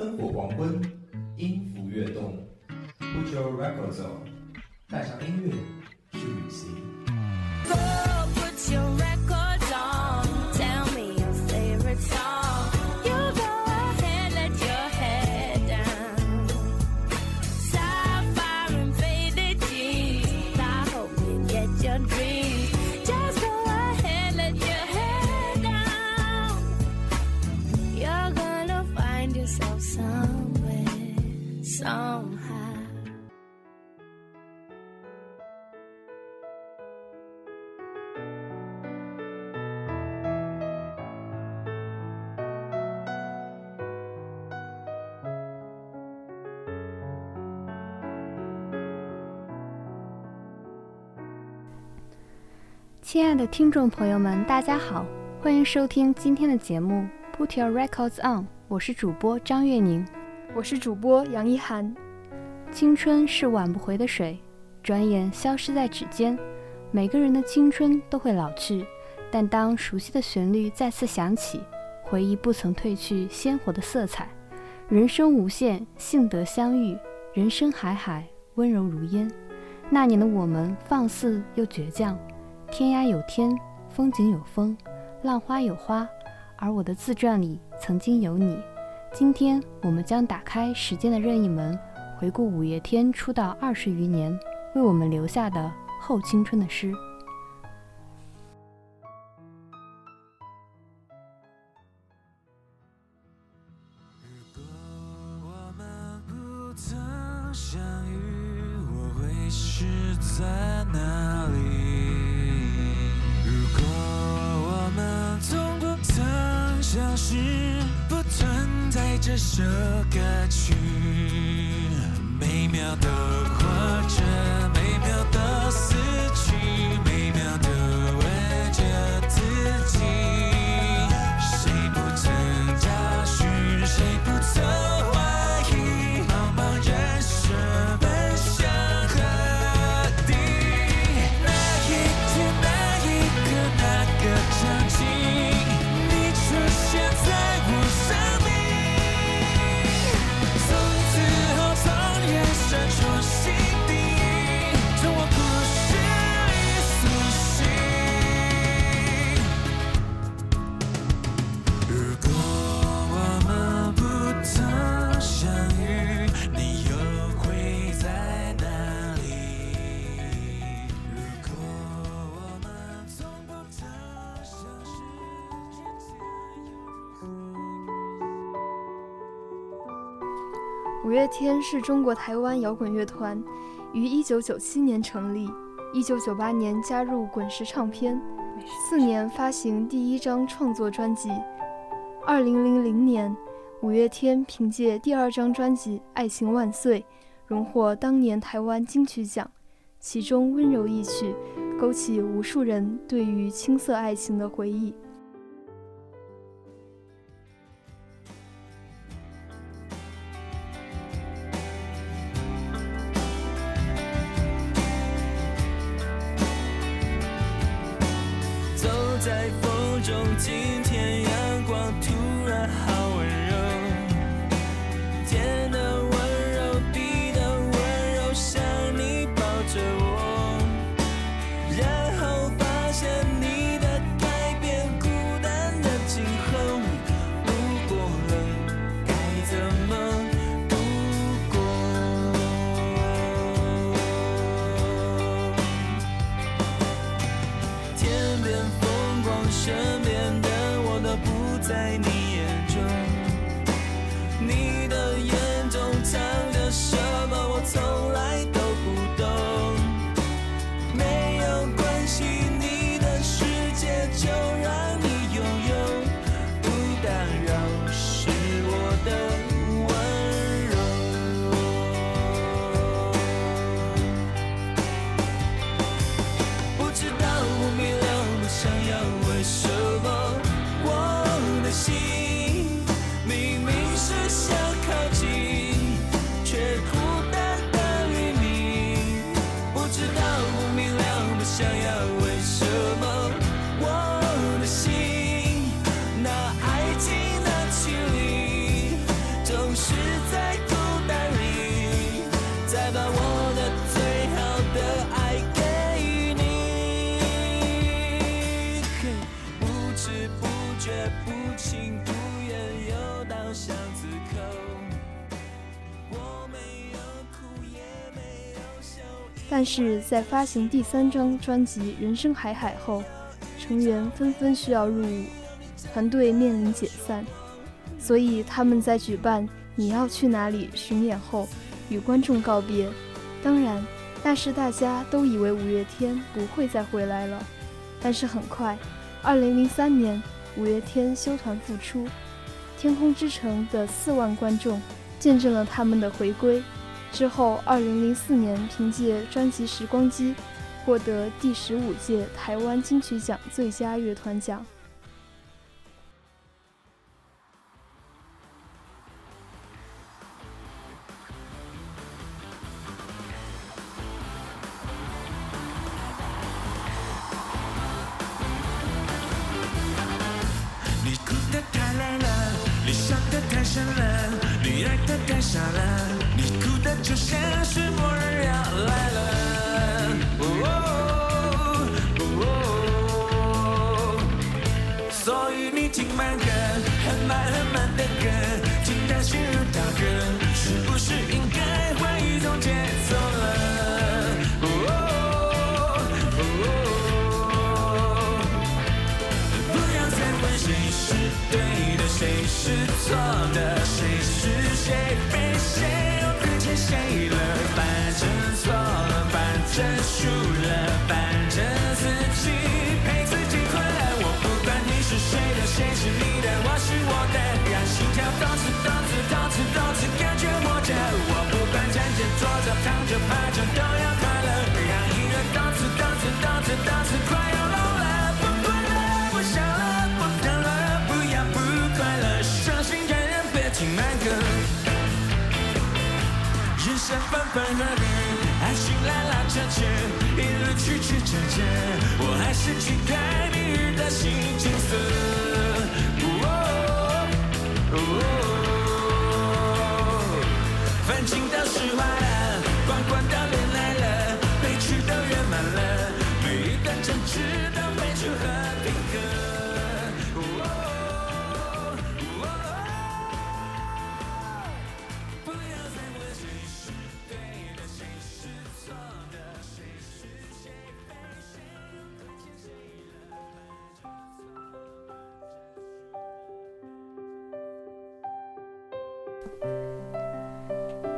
灯火黄昏，音符跃动，Put your records on，带上音乐去旅行。亲爱的听众朋友们，大家好，欢迎收听今天的节目《Put Your Records On》，我是主播张月宁。我是主播杨一涵。青春是挽不回的水，转眼消失在指尖。每个人的青春都会老去，但当熟悉的旋律再次响起，回忆不曾褪去鲜活的色彩。人生无限，幸得相遇；人生海海，温柔如烟。那年的我们放肆又倔强，天涯有天，风景有风，浪花有花，而我的自传里曾经有你。今天我们将打开时间的任意门，回顾五月天出道二十余年，为我们留下的后青春的诗。每何？五月天是中国台湾摇滚乐团，于1997年成立，1998年加入滚石唱片，四年发行第一张创作专辑。2000年，五月天凭借第二张专辑《爱情万岁》，荣获当年台湾金曲奖，其中温柔一曲，勾起无数人对于青涩爱情的回忆。在风中，轻唱但是在发行第三张专辑《人生海海》后，成员纷纷需要入伍，团队面临解散，所以他们在举办《你要去哪里》巡演后与观众告别。当然，那时大家都以为五月天不会再回来了，但是很快，2003年五月天休团复出，天空之城的四万观众见证了他们的回归。之后，2004年凭借专辑《时光机》获得第十五届台湾金曲奖最佳乐团奖。就像是末日要来了。哦哦哦所以你听慢歌，很慢很慢的歌，听它心如刀割，是不是应该换一种节奏了？哦哦哦不要再问谁是对的，谁是错的，谁是谁非谁又谁了？反正错了，反正输了，反正自己陪自己快乐。我不管你是谁的，谁是你的，我是我的，让心跳动次动次动次动次，感觉活着。我不管站着、坐着、躺着、趴着，都要生分分合合，爱情拉拉扯扯，一路曲曲折折，我还是去看明日的新景色。哦哦哦反正都释怀了，关关都恋爱了，悲剧都圆满了，每一段争执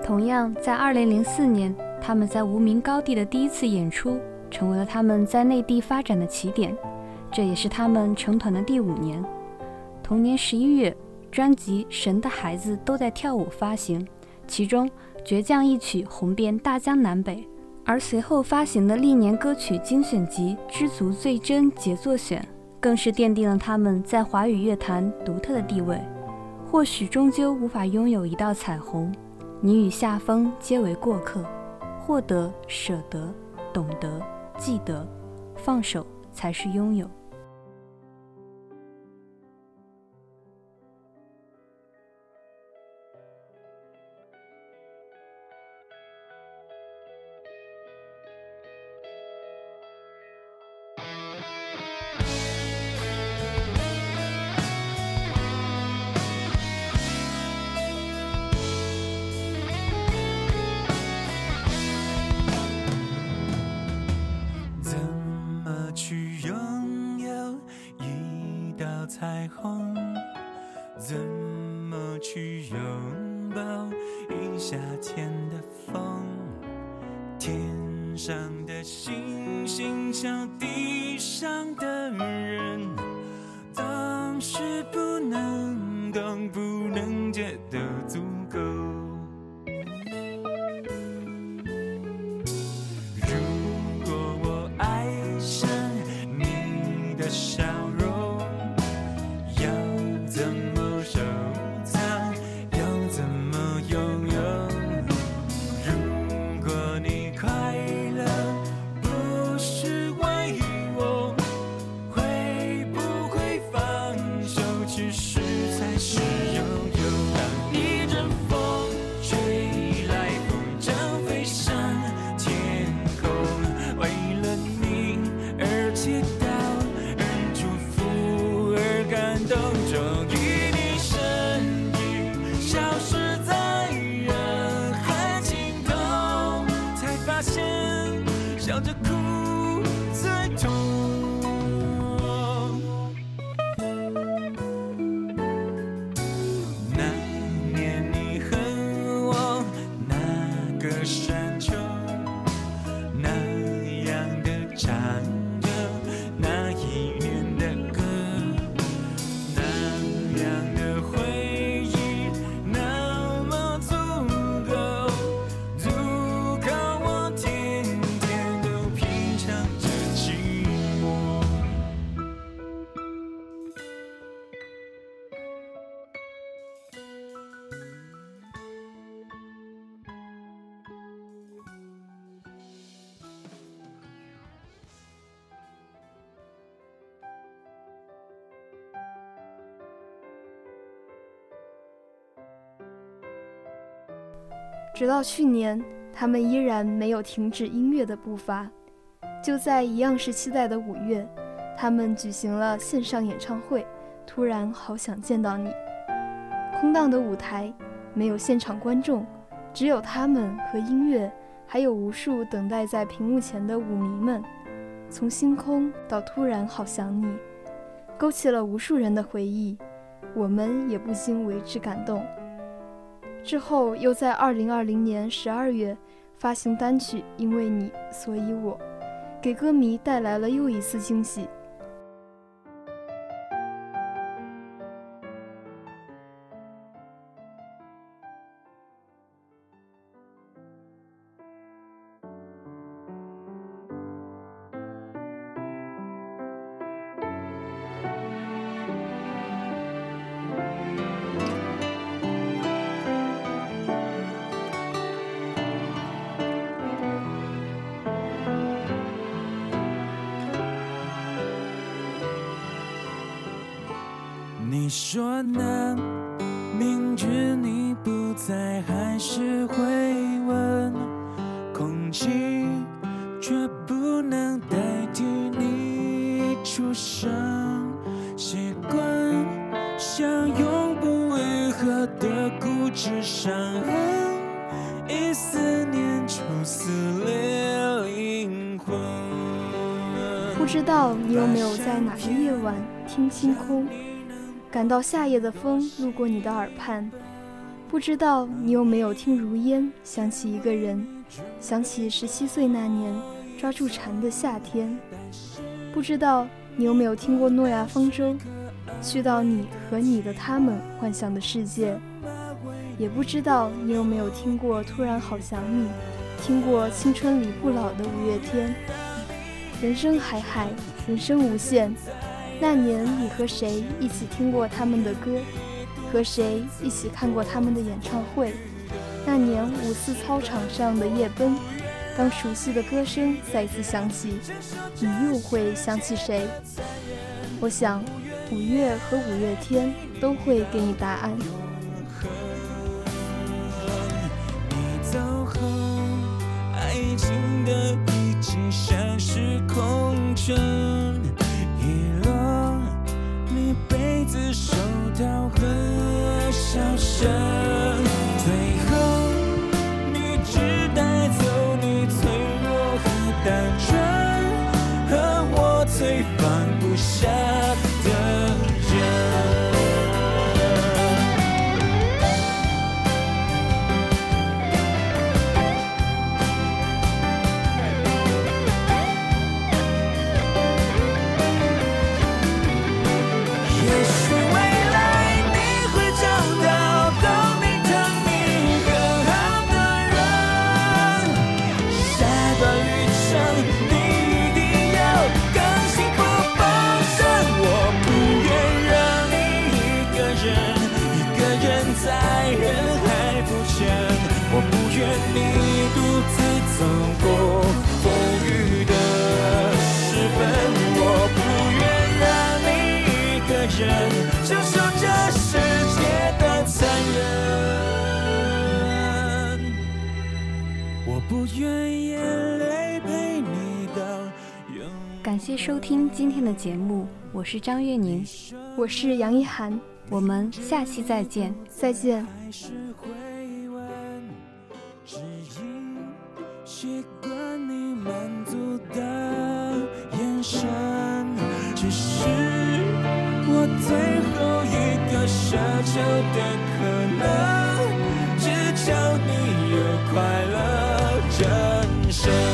同样，在2004年，他们在无名高地的第一次演出，成为了他们在内地发展的起点，这也是他们成团的第五年。同年十一月，专辑《神的孩子都在跳舞》发行，其中《倔强》一曲红遍大江南北，而随后发行的历年歌曲精选集《知足最真杰作选》，更是奠定了他们在华语乐坛独特的地位。或许终究无法拥有一道彩虹。你与夏风皆为过客，获得、舍得、懂得、记得，放手才是拥有。拥抱一夏天的风？天上的星星笑地上的人，总是不能懂，不能觉得足够。直到去年，他们依然没有停止音乐的步伐。就在一样是期待的五月，他们举行了线上演唱会。突然好想见到你。空荡的舞台，没有现场观众，只有他们和音乐，还有无数等待在屏幕前的舞迷们。从星空到突然好想你，勾起了无数人的回忆，我们也不禁为之感动。之后又在二零二零年十二月发行单曲《因为你，所以我》，给歌迷带来了又一次惊喜。你说那明知你不在，还是会问，空气却不能代替你出声，习惯像永不愈合的固执伤痕，一思念就撕裂灵魂。不知道你有没有在哪个夜晚听星空？感到夏夜的风路过你的耳畔，不知道你有没有听如烟想起一个人，想起十七岁那年抓住蝉的夏天。不知道你有没有听过诺亚方舟，去到你和你的他们幻想的世界。也不知道你有没有听过突然好想你，听过青春里不老的五月天。人生海海，人生无限。那年你和谁一起听过他们的歌？和谁一起看过他们的演唱会？那年五四操场上的夜奔，当熟悉的歌声再次响起，你又会想起谁？我想，五月和五月天都会给你答案。感谢收听今天的节目，我是张月宁，我是杨一涵，我们下期再见，再见。只因习惯你满足的眼神，只是我最后一个奢求的可能。只求你有快乐，人生。